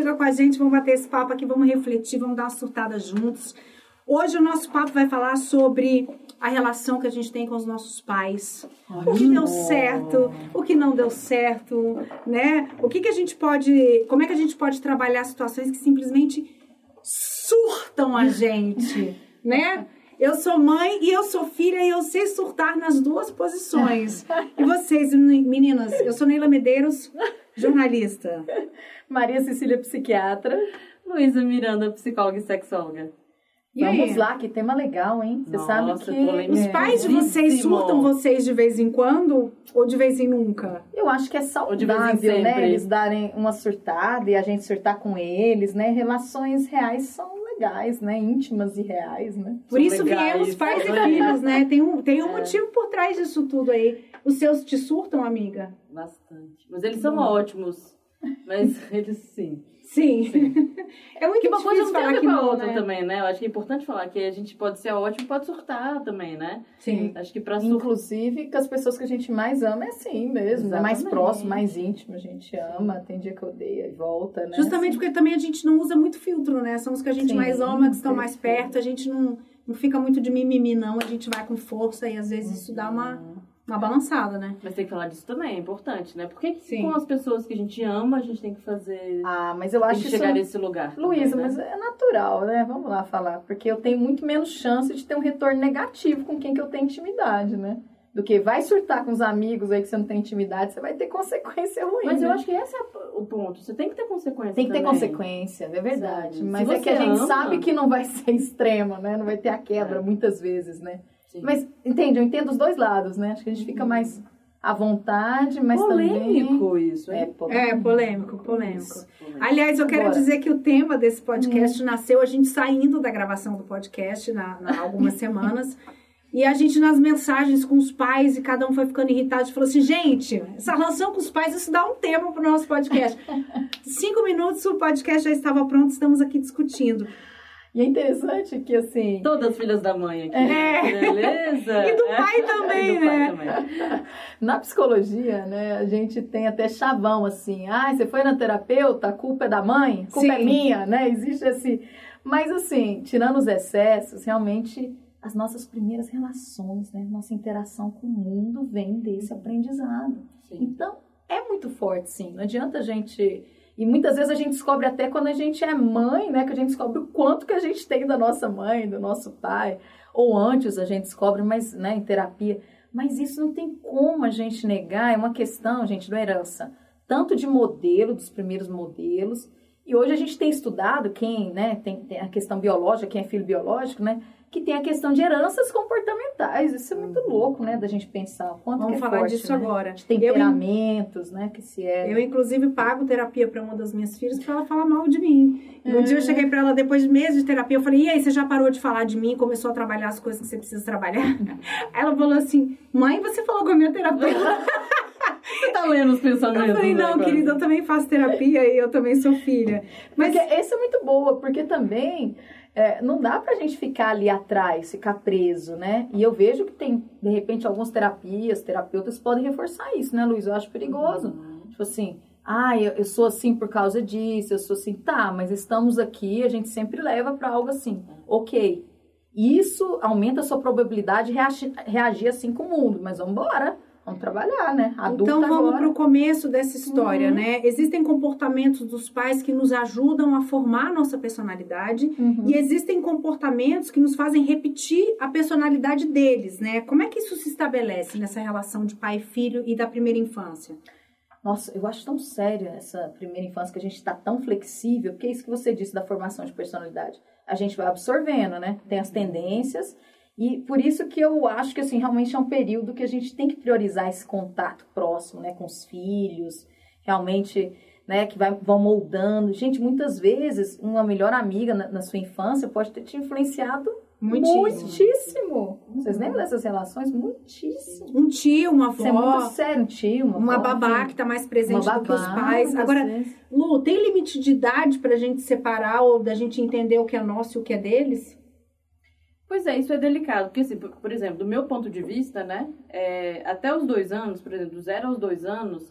chega com a gente, vamos bater esse papo aqui, vamos refletir, vamos dar uma surtada juntos. Hoje o nosso papo vai falar sobre a relação que a gente tem com os nossos pais. O que deu certo, o que não deu certo, né? O que, que a gente pode. Como é que a gente pode trabalhar situações que simplesmente surtam a gente, né? Eu sou mãe e eu sou filha e eu sei surtar nas duas posições. E vocês, meninas, eu sou Neila Medeiros, jornalista. Maria Cecília, psiquiatra. Luísa Miranda, psicóloga e sexóloga. E aí? Vamos lá, que tema legal, hein? Você Nossa, sabe que polêmico. Os pais de vocês surtam vocês de vez em quando ou de vez em nunca? eu acho que é saudável, né? Eles darem uma surtada e a gente surtar com eles, né? Relações reais são legais, né? Íntimas e reais, né? Por São isso legais, viemos pais e filhos, né? Tem um, tem um É. motivo por trás disso tudo aí. Os seus te surtam, amiga? Bastante. Mas eles são ótimos. Mas eles sim. Sim. É muito Que uma coisa difícil não tem a ver com outra né? também, né? Eu acho que é importante falar que a gente pode ser ótimo e pode surtar também, né? Sim. Acho que pra surtar. Inclusive, com as pessoas que a gente mais ama é assim mesmo. É mais próximo, mais íntimo. A gente ama, tem dia que odeia e volta, né? Justamente porque também a gente não usa muito filtro, né? São os que a gente Sim, mais ama, que estão mais perfeito. perto. A gente não, não fica muito de mimimi, não. A gente vai com força e às vezes isso dá uma, uma balançada, né? Mas tem que falar disso também, é importante, né? Porque Sim. com as pessoas que a gente ama, a gente tem que fazer. Ah, mas eu acho que isso... chegar nesse lugar. Luísa, né? mas é natural, né? Vamos lá falar. Porque eu tenho muito menos chance de ter um retorno negativo com quem que eu tenho intimidade, né? Do que vai surtar com os amigos aí que você não tem intimidade, você vai ter consequência ruim. Mas eu né? acho que esse é o ponto. Você tem que ter consequência. Tem que ter também. consequência, é verdade. Sabe? Mas Se é que a você gente ama- sabe que não vai ser extrema, né? Não vai ter a quebra É. muitas vezes, né? Sim. Mas, entende? Eu entendo os dois lados, né? Acho que a gente fica mais à vontade, mas polêmico isso, também... É, hein? polêmico. É, polêmico, polêmico. Isso, polêmico. Aliás, eu quero Agora. dizer que o tema desse podcast nasceu a gente saindo da gravação do podcast na, na- algumas semanas. E a gente, nas mensagens com os pais, e cada um foi ficando irritado, e falou assim: gente, essa relação com os pais, isso dá um tema pro nosso podcast. Cinco minutos, o podcast já estava pronto, estamos aqui discutindo. E é interessante que, assim... Todas filhas da mãe aqui. É. Beleza? E do É. pai também, E do pai né? também. Na psicologia, né, a gente tem até chavão assim, ah, você foi na terapeuta, a culpa é da mãe, a culpa é Sim. minha, né? Existe esse. Mas assim, tirando os excessos, realmente as nossas primeiras relações, né, nossa interação com o mundo vem desse aprendizado. Sim. Então, é muito forte, sim. Não adianta a gente. E muitas vezes a gente descobre até quando a gente é mãe, né? Que a gente descobre o quanto que a gente tem da nossa mãe, do nosso pai. Ou antes a gente descobre, mas, né, em terapia. Mas isso não tem como a gente negar, é uma questão, gente, da herança. Tanto de modelo, dos primeiros modelos. E hoje a gente tem estudado quem, né, tem, tem a questão biológica, quem é filho biológico, né? Que tem a questão de heranças comportamentais. Isso é muito louco, né? Da gente pensar quanto Vamos é falar forte, disso né? agora. De Eu, temperamentos, né? Que se é. eu, inclusive, pago terapia para uma das minhas filhas para ela falar mal de mim. E um dia eu cheguei para ela, depois de meses de terapia, eu falei: e aí, você já parou de falar de mim? Começou a trabalhar as coisas que você precisa trabalhar? Aí ela falou assim: mãe, você falou com a minha terapeuta. Você tá lendo os pensamentos. Eu falei: né, não, querida, eu também faço terapia e eu também sou filha. Mas Porque essa é muito boa, porque também é, não dá pra gente ficar ali atrás, ficar preso, né? E eu vejo que tem, de repente, algumas terapias, terapeutas podem reforçar isso, né, Luiz? Eu acho perigoso. Uhum. Tipo assim, ah, eu, eu sou assim por causa disso, eu sou assim, tá, mas estamos aqui, a gente sempre leva pra algo assim, ok. Isso aumenta a sua probabilidade de reagir, reagir assim com o mundo, mas vamos embora, vamos trabalhar, né? Adulta então vamos para o começo dessa história, Uhum. né? Existem comportamentos dos pais que nos ajudam a formar a nossa personalidade. Uhum. E existem comportamentos que nos fazem repetir a personalidade deles, né? Como é que isso se estabelece nessa relação de pai e filho e da primeira infância? Nossa, eu acho tão séria essa primeira infância que a gente está tão flexível, porque é isso que você disse da formação de personalidade. A gente vai absorvendo, né? Tem as tendências. E por isso que eu acho que assim, realmente é um período que a gente tem que priorizar esse contato próximo, né, com os filhos, realmente, né, que vai, vão moldando. Gente, muitas vezes uma melhor amiga na, na sua infância pode ter te influenciado Muitíssimo. muitíssimo. Vocês lembram dessas relações? Muitíssimo. Um tio, uma Isso é muito avó, sério, um tio, uma, uma avó, babá que tá mais presente Uma do que os babá, pais. Agora. Lu, tem limite de idade pra gente separar ou da gente entender o que é nosso e o que é deles? Pois é, isso é delicado, porque assim, por, por exemplo, do meu ponto de vista, né, é, até os dois anos, por exemplo, do zero aos dois anos,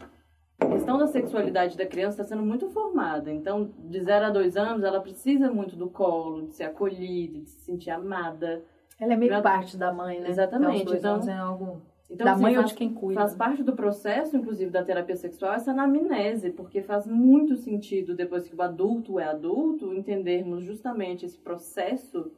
a questão da sexualidade da criança está sendo muito formada. Então, de zero a dois anos, ela precisa muito do colo, de ser acolhida, de se sentir amada. Ela é meio parte da mãe, né? Exatamente, dois então- anos é algo Então, da assim, mãe ou de quem cuida. faz parte do processo, inclusive, da terapia sexual, essa anamnese, porque faz muito sentido, depois que o adulto é adulto, entendermos justamente esse processo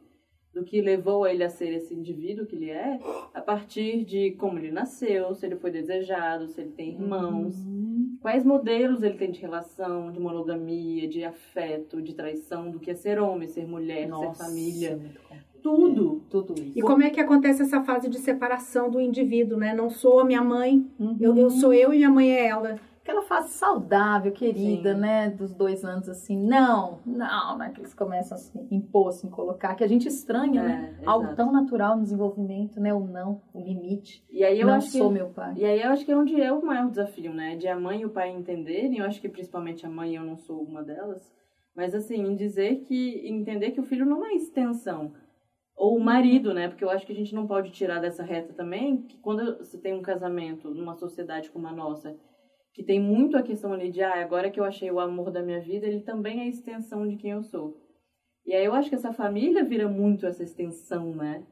do que levou ele a ser esse indivíduo que ele é, a partir de como ele nasceu, se ele foi desejado, se ele tem irmãos, Uhum. quais modelos ele tem de relação, de monogamia, de afeto, de traição, do que é ser homem, ser mulher, Nossa, ser família, complexo. Tudo. Tudo isso. E como é que acontece essa fase de separação do indivíduo, né? Não sou a minha mãe, Uhum. eu, eu sou eu e minha mãe é ela. Aquela fase saudável, querida, Sim. né? Dos dois anos, assim, não, não, né? Que eles começam assim, impor, assim, colocar, que a gente estranha, né? É, Algo exato. tão natural no desenvolvimento, né? O não, o limite. E aí eu não acho que sou meu pai. E aí eu acho que é onde é o maior desafio, né? De a mãe e o pai entenderem, eu acho que principalmente a mãe, eu não sou uma delas, mas assim, em dizer que, entender que o filho não é extensão. Ou o marido, né? Porque eu acho que a gente não pode tirar dessa reta também, que quando você tem um casamento numa sociedade como a nossa, que tem muito a questão ali de, ah, agora que eu achei o amor da minha vida, ele também é a extensão de quem eu sou. E aí eu acho que essa família vira muito essa extensão, né?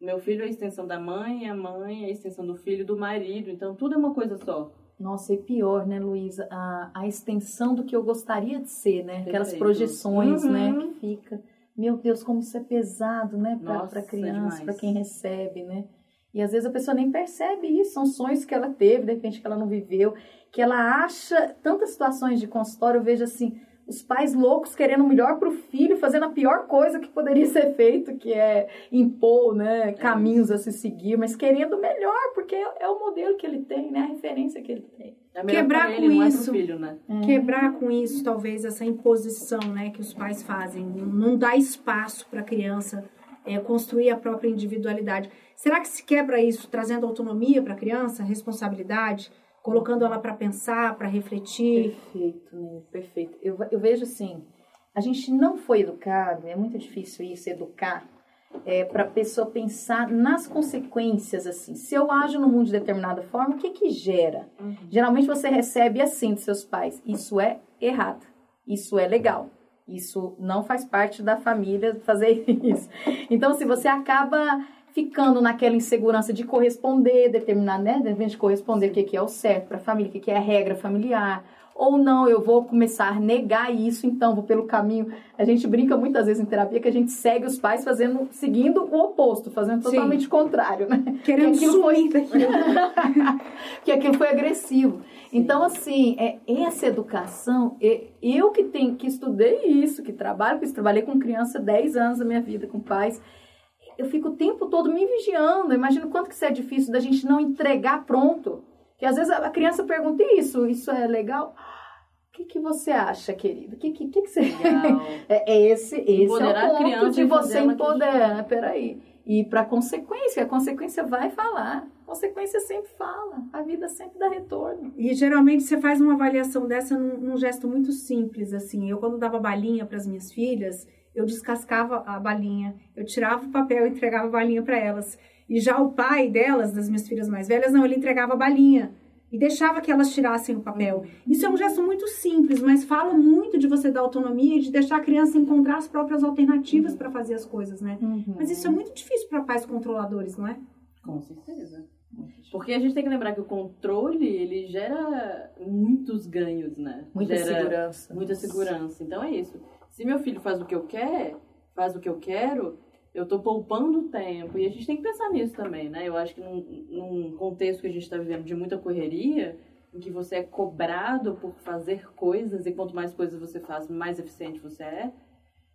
O meu filho é a extensão da mãe, a mãe é a extensão do filho, do marido, então tudo é uma coisa só. Nossa, e pior, né, Luísa? A, a extensão do que eu gostaria de ser, né? Aquelas Perfeito. projeções, Uhum. né? Que fica. Meu Deus, como isso é pesado, né? Pra é criança, pra quem recebe, né? E às vezes a pessoa nem percebe isso. São sonhos que ela teve, de repente que ela não viveu. Que ela acha tantas situações de consultório. Eu vejo assim, os pais loucos querendo o melhor pro filho, fazendo a pior coisa que poderia ser feito, que é impor, né? Caminhos a se seguir, mas querendo o melhor, porque é, é o modelo que ele tem, né? A referência que ele tem. É Quebrar pra ele, com não é isso. pro filho, né? Quebrar com isso, talvez, essa imposição né, que os pais fazem. Não dá espaço para a criança é, construir a própria individualidade. Será que se quebra isso trazendo autonomia para a criança, responsabilidade, colocando ela para pensar, para refletir? Perfeito, né? Perfeito. Eu, eu vejo assim, a gente não foi educado, é muito difícil isso, educar, é, para a pessoa pensar nas consequências, assim. Se eu ajo no mundo de determinada forma, o que que gera? Geralmente você recebe assim dos seus pais, isso é errado, isso é legal. Isso não faz parte da família fazer isso. Então, se você acaba ficando naquela insegurança de corresponder, determinar, né? De repente corresponder o que que é o certo para a família, o que que é a regra familiar. Ou não, eu vou começar a negar isso, então vou pelo caminho. A gente brinca muitas vezes em terapia que a gente segue os pais fazendo, seguindo o oposto, fazendo Sim. totalmente o contrário, né? Querendo Que aquilo foi- que aquilo foi agressivo. Então, assim, é, essa educação, é- eu que tenho, que estudei isso, que trabalho com isso, trabalhei com criança 10 anos da minha vida, com pais, eu fico o tempo todo me vigiando. Imagino quanto que isso é difícil da gente não entregar pronto. Que às vezes a criança pergunta isso, isso é legal? O que, que você acha, querido? O que, que, que, que você... Legal. É, é esse, esse Empoderar é o ponto de você empoderar. né? Peraí. E para consequência, a consequência vai falar. A consequência sempre fala. A vida sempre dá retorno. E geralmente você faz uma avaliação dessa num, num gesto muito simples, assim. Eu, quando dava balinha para as minhas filhas, eu descascava a balinha, eu tirava o papel e entregava a balinha para elas. E já o pai delas, das minhas filhas mais velhas, não, ele entregava a balinha e deixava que elas tirassem o papel. Isso é um gesto muito simples, mas fala muito de você dar autonomia e de deixar a criança encontrar as próprias alternativas para fazer as coisas, né? Mas isso é muito difícil para pais controladores, não é? Com certeza. Porque a gente tem que lembrar que o controle, ele gera muitos ganhos, né? Muita gera segurança. Muita segurança. Então é isso. Se meu filho faz o que eu quero, faz o que eu quero, eu tô poupando tempo. E a gente tem que pensar nisso também, né? Eu acho que num, num contexto que a gente está vivendo de muita correria, em que você é cobrado por fazer coisas, e quanto mais coisas você faz, mais eficiente você é,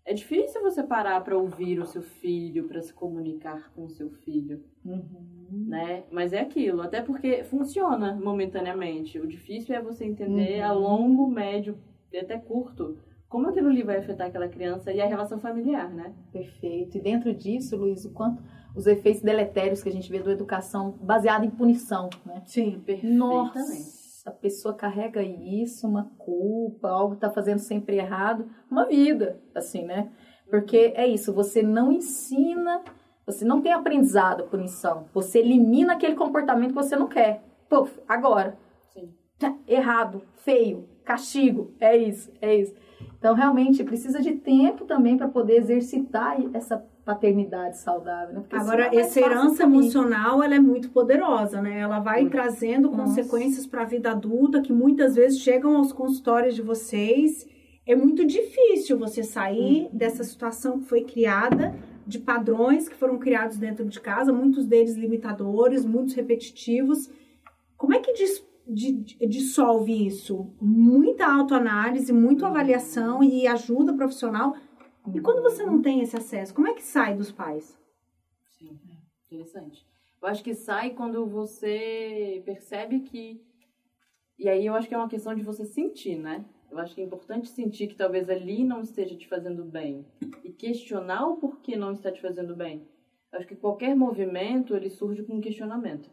é difícil você parar para ouvir o seu filho, para se comunicar com o seu filho Uhum. né? Mas é aquilo, até porque funciona momentaneamente. O difícil é você entender Uhum. a longo, médio e até curto como aquilo ali vai afetar aquela criança e a relação familiar, né? Perfeito. E dentro disso, Luiz, o quanto os efeitos deletérios que a gente vê da educação baseada em punição, né? Sim. Perfeitamente. Nossa, a pessoa carrega isso, uma culpa, algo tá fazendo sempre errado, uma vida, assim, né? Porque é isso, você não ensina Você não tem aprendizado, punição. Você elimina aquele comportamento que você não quer. Puf, agora. Sim. Tá, Errado, feio, castigo. É isso, é isso. Então, realmente, precisa de tempo também para poder exercitar essa paternidade saudável. Né? Agora, é essa herança emocional, ela é muito poderosa, né? Ela vai Muito. trazendo Nossa. consequências para a vida adulta que muitas vezes chegam aos consultórios de vocês. É muito difícil você sair dessa situação que foi criada, de padrões que foram criados dentro de casa, muitos deles limitadores, muitos repetitivos. Como é que dis- di- di- dissolve isso? Muita autoanálise, muita avaliação e ajuda profissional. E quando você não tem esse acesso, como é que sai dos pais? Sim, é interessante. Eu acho que sai quando você percebe que. E aí eu acho que é uma questão de você sentir, né? Eu acho que é importante sentir que talvez ali não esteja te fazendo bem. E questionar o porquê não está te fazendo bem. Eu acho que qualquer movimento, ele surge com um questionamento.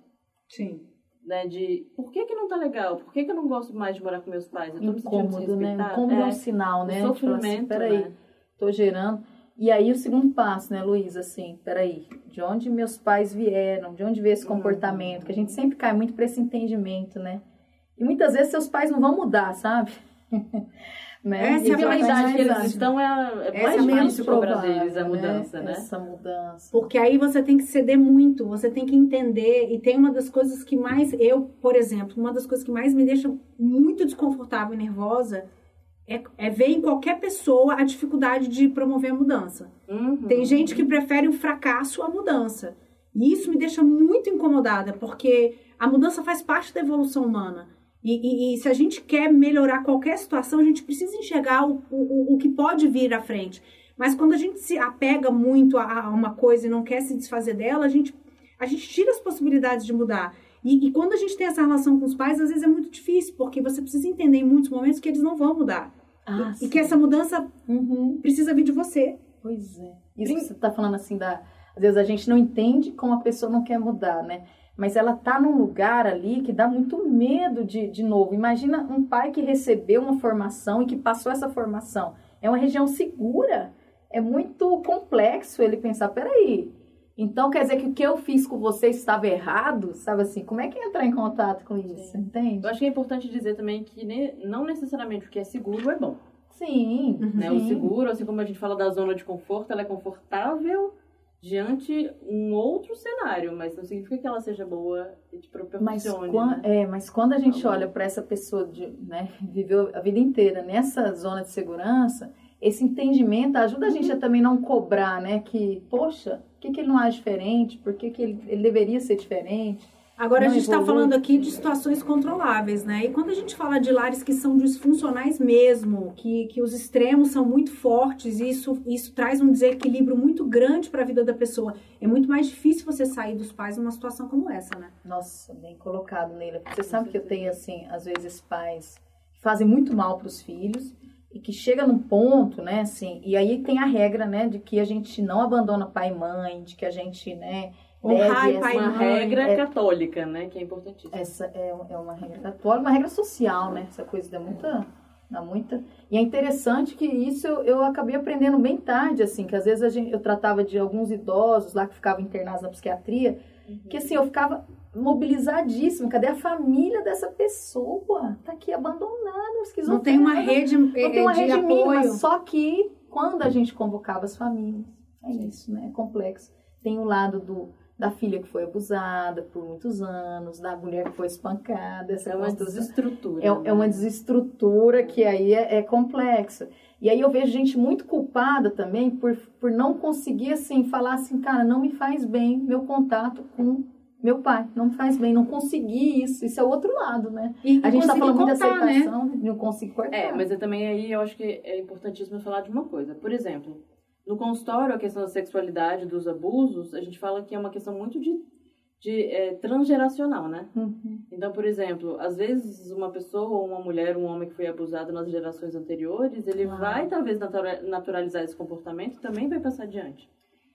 Sim. Né? De por que que não tá legal? Por que que eu não gosto mais de morar com meus pais? Eu tô me Incômodo, né? desrespeitada. Incômodo é um É, sinal, né? falar assim, sofrimento, peraí, né? tô gerando. E aí o segundo passo, né, Luísa, assim, peraí, de onde meus pais vieram, de onde veio esse Uhum. comportamento, que a gente sempre cai muito para esse entendimento, né? E muitas vezes seus pais não vão mudar, sabe? né? Essa E é a pela mais idade que eles estão, é, é mais é difícil cobrar provável, deles a mudança, né? Essa mudança. Porque aí você tem que ceder muito, você tem que entender. E tem uma das coisas que mais. Eu, por exemplo, uma das coisas que mais me deixa muito desconfortável e nervosa é, é ver em qualquer pessoa a dificuldade de promover a mudança. Uhum. Tem gente que prefere o fracasso à mudança. E isso me deixa muito incomodada, porque a mudança faz parte da evolução humana. E, e- e se a gente quer melhorar qualquer situação, a gente precisa enxergar o, o, o que pode vir à frente. Mas quando a gente se apega muito a, a uma coisa e não quer se desfazer dela, a gente, a gente tira as possibilidades de mudar. E, e quando a gente tem essa relação com os pais, às vezes é muito difícil, porque você precisa entender em muitos momentos que eles não vão mudar. Ah, e sim. que essa mudança Uhum. precisa vir de você. Pois é. Isso que você tá falando assim da. Às vezes a gente não entende como a pessoa não quer mudar, né? Mas ela tá num lugar ali que dá muito medo de, de novo. Imagina um pai que recebeu uma formação e que passou essa formação. É uma região segura. É muito complexo ele pensar, peraí. Então quer dizer que o que eu fiz com você estava errado? Sabe assim, como é que entrar em contato com isso? Entende? Eu acho que é importante dizer também que ne- não necessariamente o que é seguro é bom. Sim. Né? O sim. seguro, assim como a gente fala da zona de conforto, ela é confortável diante um outro cenário, mas não significa que ela seja boa e te Mas, proporcione. quan- né? é, mas quando a gente olha para essa pessoa de, né, viveu a vida inteira nessa zona de segurança, esse entendimento ajuda a gente a também não cobrar, né? Que, poxa, por que, que ele não age diferente? Por que, que ele, ele deveria ser diferente? Agora, Não a gente está falando aqui de situações controláveis, né? E quando a gente fala de lares que são disfuncionais mesmo, que, que os extremos são muito fortes, e isso, isso traz um desequilíbrio muito grande para a vida da pessoa. É muito mais difícil você sair dos pais numa situação como essa, né? Nossa, bem colocado, Neila. Você sabe que eu tenho, assim, às vezes pais que fazem muito mal para os filhos e que chega num ponto, né, assim, e aí tem a regra, né, de que a gente não abandona pai e mãe, de que a gente, né, Honrar pai e essa- Uma regra é- católica, né? Que é importantíssima. Essa é, é uma regra católica, uma regra social, né? Essa coisa dá muita, dá muita. E é interessante que isso eu, eu acabei aprendendo bem tarde, assim, que às vezes a gente, eu tratava de alguns idosos lá que ficavam internados na psiquiatria, que assim, eu ficava mobilizadíssima. Cadê a família dessa pessoa? Tá aqui abandonada, esquizofrênica. Não tem uma rede, Não tem uma de rede mínima, apoio. só que quando a gente convocava as famílias, é isso, né? É complexo. Tem o lado do, da filha que foi abusada por muitos anos, da mulher que foi espancada, essa É uma desestrutura. É, né? é uma desestrutura que aí é, é complexa. E aí eu vejo gente muito culpada também por, por não conseguir, assim, falar assim, cara, não me faz bem meu contato com meu pai, não me faz bem, não consegui isso. Isso é o outro lado, né? E, A gente tá falando muito de né? aceitação, não consigo cortar. É, mas eu também aí eu acho que é importantíssimo falar de uma coisa. Por exemplo, no consultório, a questão da sexualidade, dos abusos, a gente fala que é uma questão muito de, de é, transgeracional, né? Uhum. Então, por exemplo, às vezes uma pessoa, ou uma mulher, um homem que foi abusado nas gerações anteriores, ele Ah. vai talvez natura- naturalizar esse comportamento e também vai passar adiante.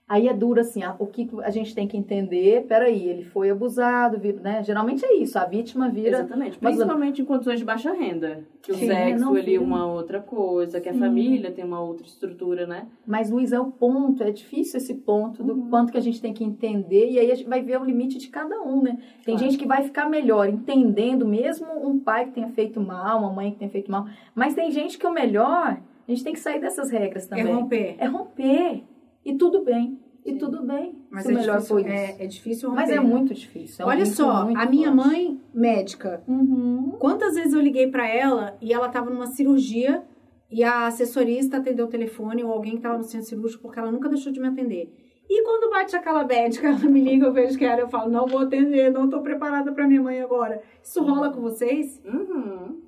Aí é duro assim, a- o que a gente tem que entender, peraí, ele foi abusado, né? Geralmente é isso, a vítima vira. Exatamente. Mas- Principalmente em condições de baixa renda. Que o Sim, sexo ali é uma outra coisa, que a Sim. família tem uma outra estrutura, né? Mas, Luiz, é o ponto, é difícil esse ponto do Uhum. quanto que a gente tem que entender, e aí a gente vai ver o limite de cada um, né? Tem Claro. gente que vai ficar melhor entendendo, mesmo um pai que tenha feito mal, uma mãe que tenha feito mal, mas tem gente que o melhor, a gente tem que sair dessas regras É também. romper. É romper. E tudo bem. E Sim. tudo bem. Mas se é o melhor difícil, foi isso. é, é difícil romper. Mas é muito difícil. é Olha muito, só, muito a minha forte. mãe, médica, Uhum. quantas vezes eu liguei pra ela e ela tava numa cirurgia e a assessorista atendeu o telefone ou alguém que tava no centro cirúrgico porque ela nunca deixou de me atender. E quando bate aquela médica, ela me liga, eu vejo que era, eu falo, não vou atender, não tô preparada pra minha mãe agora. Isso rola com vocês? Uhum.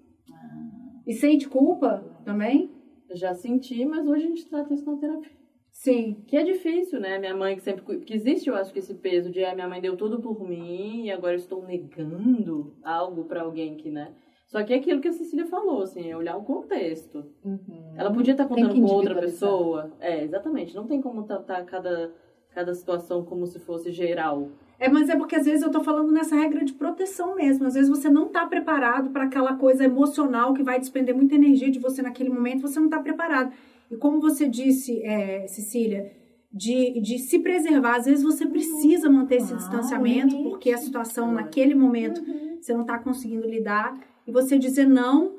E sente culpa também? Já senti, mas hoje a gente trata isso na terapia. Sim. Que é difícil, né? Minha mãe que sempre. Que existe, eu acho, que esse peso de ah, minha mãe deu tudo por mim e agora eu estou negando algo pra alguém que, né? Só que é aquilo que a Cecília falou, assim, é olhar o contexto. Uhum. Ela podia estar Tem contando com outra pessoa. É, exatamente. Não tem como tratar cada, cada situação como se fosse geral. É, mas é porque às vezes eu tô falando nessa regra de proteção mesmo. Às vezes você não tá preparado para aquela coisa emocional que vai despender muita energia de você naquele momento, você não tá preparado. E como você disse, é, Cecília, de, de se preservar, às vezes você precisa manter esse distanciamento, porque a situação naquele momento Uhum. você não tá conseguindo lidar. E você dizer não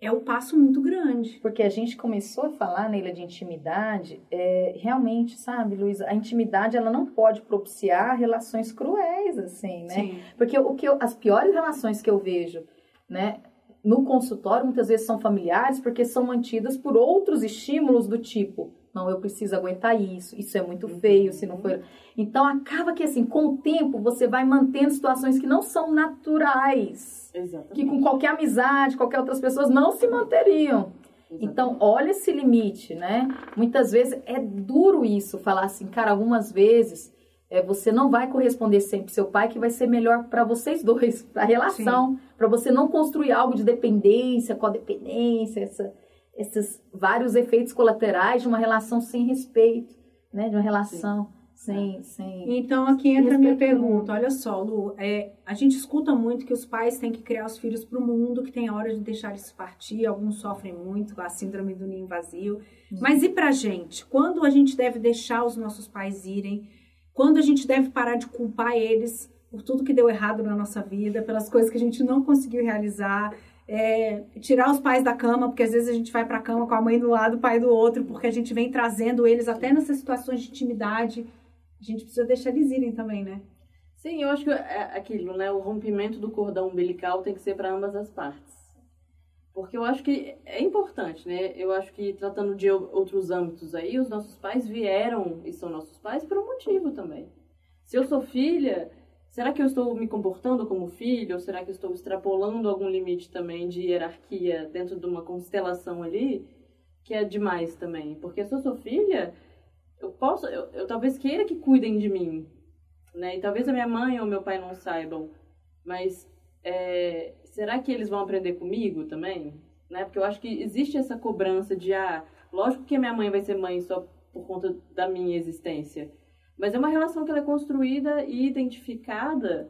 é um passo muito grande. Porque a gente começou a falar, Neila, de intimidade, é, realmente, sabe, Luiz, a intimidade ela não pode propiciar relações cruéis, assim, né? Sim. Porque o que eu- as piores relações que eu vejo, né, no consultório, muitas vezes são familiares, porque são mantidas por outros estímulos do tipo, não, eu preciso aguentar isso, isso é muito feio, se não for. Então acaba que assim, com o tempo você vai mantendo situações que não são naturais, Exatamente. que com qualquer amizade, qualquer outras pessoas não se manteriam. Então, olha esse limite, né? Muitas vezes é duro isso, falar assim, cara, algumas vezes é, você não vai corresponder sempre seu pai, que vai ser melhor para vocês dois, para a relação, para você não construir algo de dependência, codependência, essa, esses vários efeitos colaterais de uma relação sem respeito, né? De uma relação sem, sem. Então, aqui entra a minha pergunta. Olha só, Lu, é, a gente escuta muito que os pais têm que criar os filhos para o mundo, que tem a hora de deixar eles partir. Alguns sofrem muito com a síndrome do ninho vazio. Mas e pra gente? Quando a gente deve deixar os nossos pais irem? Quando a gente deve parar de culpar eles por tudo que deu errado na nossa vida, pelas coisas que a gente não conseguiu realizar? É, tirar os pais da cama, porque às vezes a gente vai pra cama com a mãe do lado, o pai do outro, porque a gente vem trazendo eles até nessas situações de intimidade. A gente precisa deixar eles irem também, né? Sim, eu acho que é aquilo, né? O rompimento do cordão umbilical tem que ser para ambas as partes. Porque eu acho que é importante, né? Eu acho que tratando de ou- outros âmbitos aí, os nossos pais vieram e são nossos pais por um motivo também. Se eu sou filha, será que eu estou me comportando como filho? Ou será que eu estou extrapolando algum limite também de hierarquia dentro de uma constelação ali? Que é demais também. Porque se eu sou filha, eu posso, eu, eu talvez queira que cuidem de mim, né? E talvez a minha mãe ou meu pai não saibam, mas é, será que eles vão aprender comigo também? Né? Porque eu acho que existe essa cobrança de, ah, lógico que a minha mãe vai ser mãe só por conta da minha existência, mas é uma relação que ela é construída e identificada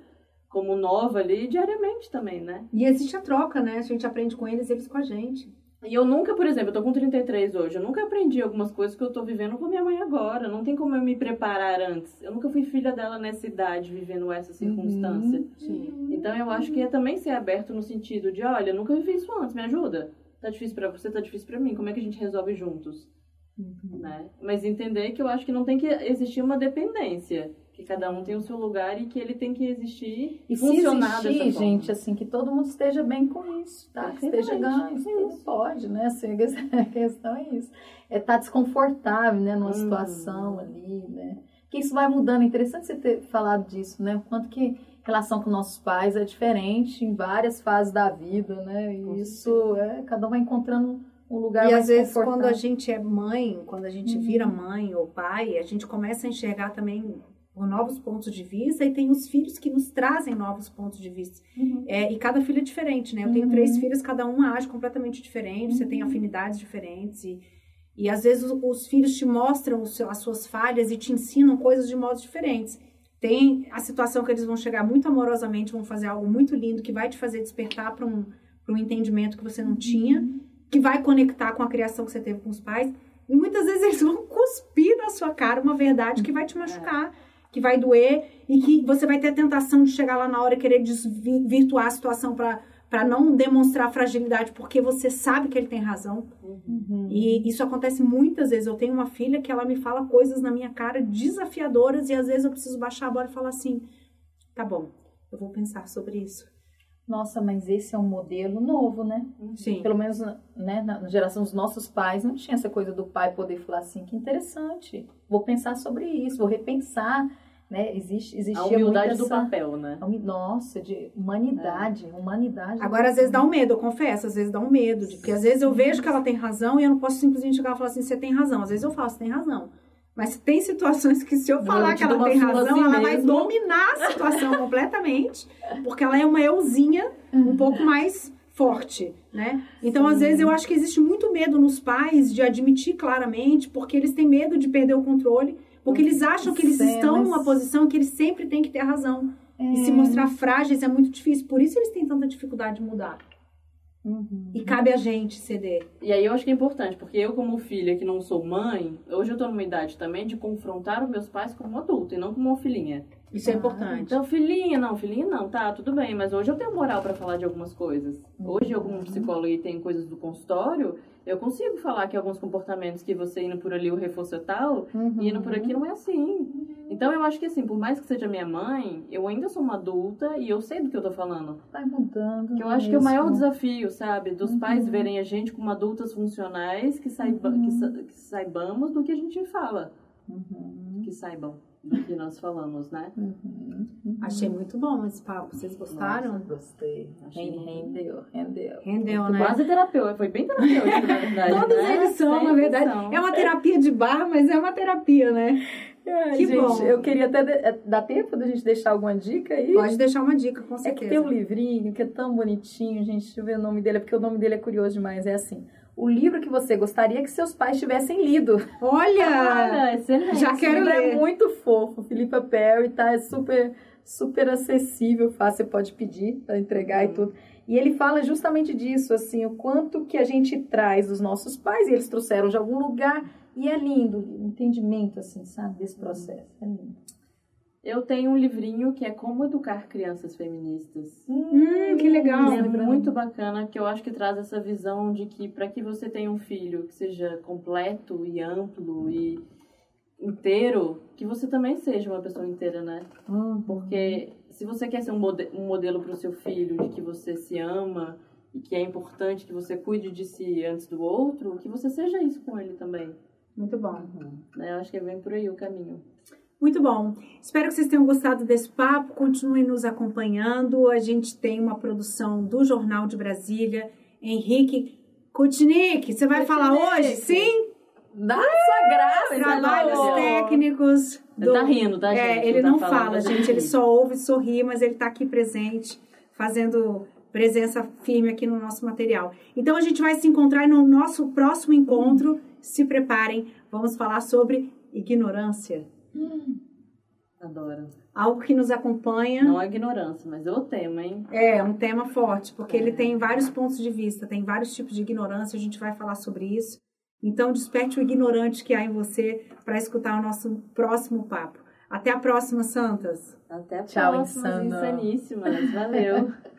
como nova ali diariamente também, né? E existe a troca, né? A gente aprende com eles, eles com a gente. E eu nunca, por exemplo, eu tô com 33 hoje, eu nunca aprendi algumas coisas que eu tô vivendo com minha mãe agora. Não tem como eu me preparar antes. Eu nunca fui filha dela nessa idade, vivendo essa circunstância. Sim. Então eu acho que é também ser aberto no sentido de, olha, eu nunca vivi isso antes, me ajuda. Tá difícil pra você, tá difícil pra mim. Como é que a gente resolve juntos? Né? Mas entender que eu acho que não tem que existir uma dependência. Que cada um tem o seu lugar e que ele tem que existir E se funcionar existir, dessa forma. gente, assim, que todo mundo esteja bem com isso, tá? Que esteja ganho, isso é pode, né? Assim, a questão é isso. É estar desconfortável, né? Numa Uhum. situação ali, né? Que isso vai mudando. É interessante você ter falado disso, né? O quanto que relação com nossos pais é diferente em várias fases da vida, né? E isso, é, cada um vai encontrando um lugar E mais às vezes, quando a gente é mãe, quando a gente Uhum. vira mãe ou pai, a gente começa a enxergar também novos pontos de vista e tem os filhos que nos trazem novos pontos de vista. Uhum. É, e cada filho é diferente, né? Eu tenho Uhum. três filhos, cada um age completamente diferente, você tem afinidades diferentes e, E às vezes os, os filhos te mostram seu- as suas falhas e te ensinam coisas de modos diferentes. Tem a situação que eles vão chegar muito amorosamente, vão fazer algo muito lindo que vai te fazer despertar para um, pra um entendimento que você não tinha, que vai conectar com a criação que você teve com os pais. E muitas vezes eles vão cuspir na sua cara uma verdade que vai te machucar, que vai doer e que você vai ter a tentação de chegar lá na hora e querer desvirtuar a situação para para não demonstrar fragilidade, porque você sabe que ele tem razão. E isso acontece muitas vezes. Eu tenho uma filha que ela me fala coisas na minha cara desafiadoras e às vezes eu preciso baixar a bola e falar assim: tá bom, eu vou pensar sobre isso. Nossa, mas esse é um modelo novo, né? Sim. Pelo menos né, na geração dos nossos pais, não tinha essa coisa do pai poder falar assim, que interessante, vou pensar sobre isso, vou repensar, né? Existe, A existia humildade muito do essa... papel, né? a Nossa, de humanidade, humanidade. Agora, às vezes dá um medo, eu confesso, às vezes dá um medo, de, porque às vezes eu vejo que ela tem razão e eu não posso simplesmente chegar e falar assim: você tem razão. Às vezes eu falo, você tem razão. Mas tem situações que se eu falar Eu que ela tem razão, assim ela vai mesmo. dominar a situação completamente, porque ela é uma euzinha um pouco mais forte, né? Então, às vezes, eu acho que existe muito medo nos pais de admitir claramente, porque eles têm medo de perder o controle, porque eles acham que eles Cenas. estão numa posição que eles sempre têm que ter razão. E É. se mostrar frágeis é muito difícil. Por isso eles têm tanta dificuldade de mudar. Uhum. E cabe a gente ceder. E aí eu acho que é importante, porque eu como filha que não sou mãe, hoje eu tô numa idade também de confrontar os meus pais como adulto e não como uma filhinha. Isso é Ah, importante. Então, filhinha, não, filhinha não, tá, tudo bem, mas hoje eu tenho moral pra falar de algumas coisas. Hoje, eu como psicóloga e tem coisas do consultório, eu consigo falar que alguns comportamentos que você indo por ali o reforço é tal, Uhum. e indo por aqui não é assim. Então, eu acho que assim, por mais que seja minha mãe, eu ainda sou uma adulta e eu sei do que eu tô falando. Vai mudando. Que eu acho que é o mesmo. maior desafio, sabe? Dos pais verem a gente como adultas funcionais que, saiba, que, sa- que saibamos do que a gente fala. Uhum. Que saibam do que nós falamos, né? Uhum. Achei muito bom esse papo. Vocês gostaram? Nossa, gostei. Achei Ren- Rendeu, rendeu. Rendeu, Foi né? quase terapeuta, foi bem terapêutico, na verdade. Todos né? eles são, na verdade. É uma terapia de bar, mas é uma terapia, né? Ai, Que gente, bom. Eu queria até. De... é, Dá tempo da gente deixar alguma dica aí? Pode deixar uma dica, com É que certeza. tem um livrinho que é tão bonitinho, gente. Deixa eu ver o nome dele, é porque o nome dele é curioso demais. É assim: O livro que você gostaria que seus pais tivessem lido. Olha! Olha, excelente. Já Esse quero livro ler. é muito fofo. Filipa Perry, tá? É super, super acessível, fácil, você pode pedir para entregar e tudo. E ele fala justamente disso, assim, o quanto que a gente traz dos nossos pais, e eles trouxeram de algum lugar, e é lindo o entendimento, assim, sabe, desse processo. É lindo. Eu tenho um livrinho que é Como Educar Crianças Feministas. Hum, que legal. É muito bacana, que eu acho que traz essa visão de que para que você tenha um filho que seja completo e amplo e inteiro, que você também seja uma pessoa inteira, né? Porque se você quer ser um, mode- um modelo para o seu filho de que você se ama e que é importante que você cuide de si antes do outro, que você seja isso com ele também. Muito bom. Né? Eu acho que é bem por aí o caminho. Muito bom. Espero que vocês tenham gostado desse papo. Continuem nos acompanhando. A gente tem uma produção do Jornal de Brasília. Henrique Kutnik, você vai falar hoje? Sim? Dá sua graça, Trabalhos Lô. técnicos. Ele tá rindo, tá, É, gente? ele tá não falando, fala, mas gente. Ele só ouve, sorri, mas ele está aqui presente, fazendo presença firme aqui no nosso material. Então a gente vai se encontrar no nosso próximo encontro. Se preparem, vamos falar sobre ignorância. Adoro. Algo que nos acompanha. Não é ignorância, mas é o tema, hein? É, um tema forte, porque ele tem vários pontos de vista, tem vários tipos de ignorância, a gente vai falar sobre isso. Então, desperte o ignorante que há em você para escutar o nosso próximo papo. Até a próxima, Santas! Até a Tchau, próxima, insaníssimas. Valeu.